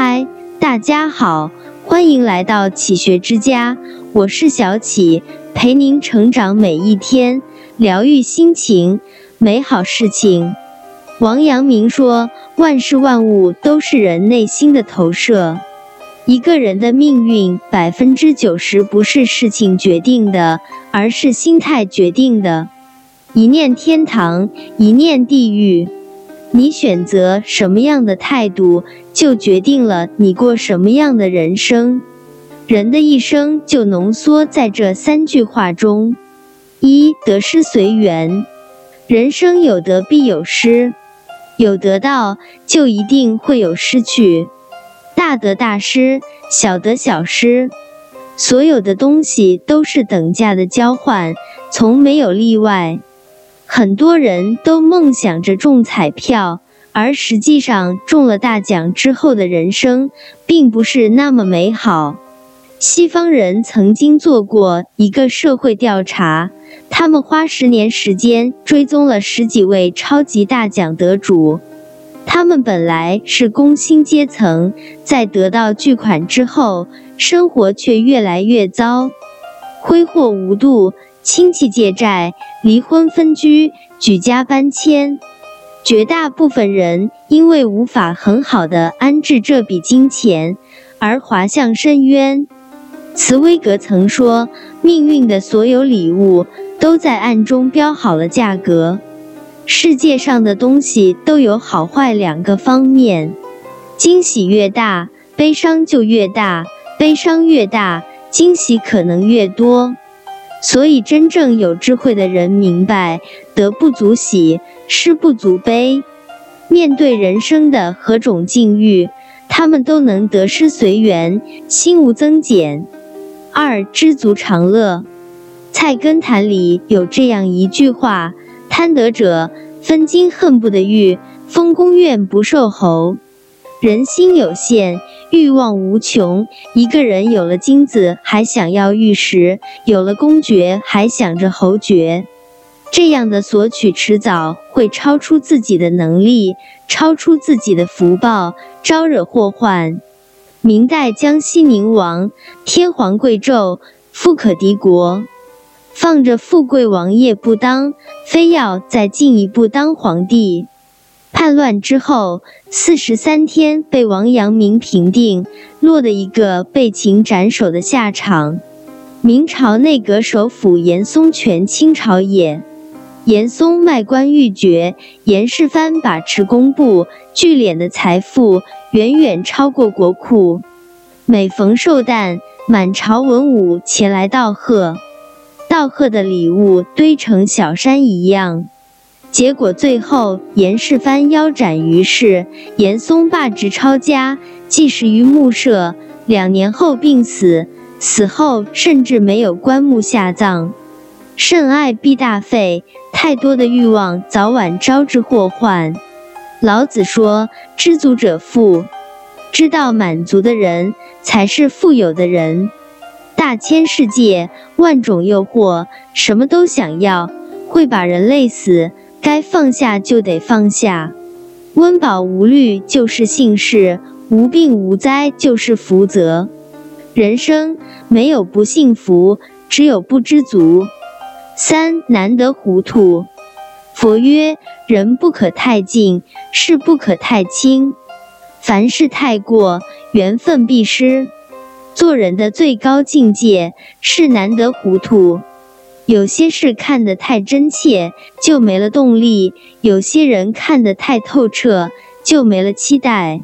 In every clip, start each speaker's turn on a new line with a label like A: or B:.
A: 嗨，大家好，欢迎来到启学之家，我是小启，陪您成长每一天，疗愈心情，美好事情。王阳明说，万事万物都是人内心的投射。一个人的命运，百分之九十不是事情决定的，而是心态决定的。一念天堂，一念地狱。你选择什么样的态度，就决定了你过什么样的人生。人的一生就浓缩在这三句话中：一得失随缘，人生有得必有失，有得到就一定会有失去，大得大失，小得小失。所有的东西都是等价的交换，从没有例外。很多人都梦想着中彩票，而实际上中了大奖之后的人生并不是那么美好。西方人曾经做过一个社会调查，他们花十年时间追踪了十几位超级大奖得主，他们本来是工薪阶层，在得到巨款之后，生活却越来越糟，挥霍无度。亲戚借债、离婚分居、举家搬迁，绝大部分人因为无法很好的安置这笔金钱而滑向深渊。茨威格曾说：“命运的所有礼物都在暗中标好了价格。世界上的东西都有好坏两个方面，惊喜越大，悲伤就越大；悲伤越大，惊喜可能越多。”所以，真正有智慧的人明白，得不足喜，失不足悲。面对人生的何种境遇，他们都能得失随缘，心无增减。二知足常乐。菜根谭里有这样一句话：贪得者分金恨不得玉，封宫怨不受侯。人心有限，欲望无穷。一个人有了金子，还想要玉石；有了公爵，还想着侯爵。这样的索取，迟早会超出自己的能力，超出自己的福报，招惹祸患。明代江西宁王天皇贵胄，富可敌国，放着富贵王爷不当，非要再进一步当皇帝。叛乱之后，四十三天被王阳明平定，落得一个被擒斩首的下场。明朝内阁首辅严嵩权倾朝野，严嵩卖官鬻爵，严世蕃把持工部，聚敛的财富远远超过国库。每逢寿诞，满朝文武前来道贺，道贺的礼物堆成小山一样。结果最后，严世蕃腰斩于市，严嵩罢职抄家，祭祀于墓舍。两年后病死，死后甚至没有棺木下葬。甚爱必大费，太多的欲望早晚招致祸患。老子说：“知足者富，知道满足的人才是富有的人。”大千世界，万种诱惑，什么都想要，会把人累死。该放下就得放下，温饱无虑就是幸事，无病无灾就是福泽。人生没有不幸福，只有不知足。三难得糊涂。佛曰：人不可太近，事不可太轻。凡事太过，缘分必失。做人的最高境界是难得糊涂。有些事看得太真切，就没了动力；有些人看得太透彻，就没了期待。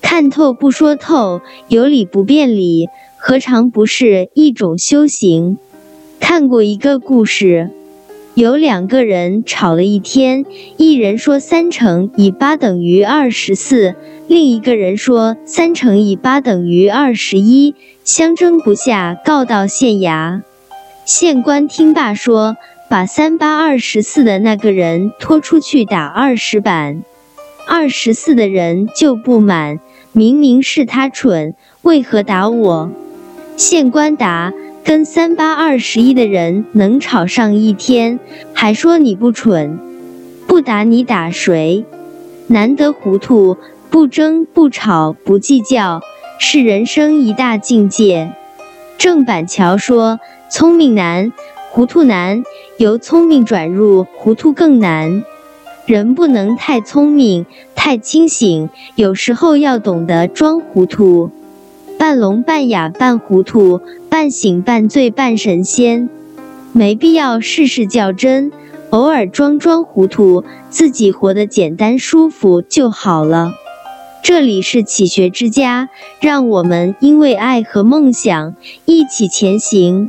A: 看透不说透，有理不辩理，何尝不是一种修行？看过一个故事，有两个人吵了一天，一人说三乘以八等于二十四，另一个人说三乘以八等于二十一，相争不下，告到县衙。县官听罢说：“把三八二十四的那个人拖出去打二十板。”二十四的人就不满：“明明是他蠢，为何打我？”县官答：“跟三八二十一的人能吵上一天，还说你不蠢，不打你打谁？难得糊涂，不争不吵不计较，是人生一大境界。郑板桥说：“聪明难，糊涂难；由聪明转入糊涂更难。人不能太聪明、太清醒，有时候要懂得装糊涂，半聋半哑半糊涂，半醒半醉半神仙。没必要事事较真，偶尔装装糊涂，自己活得简单舒服就好了。”这里是启学之家，让我们因为爱和梦想一起前行。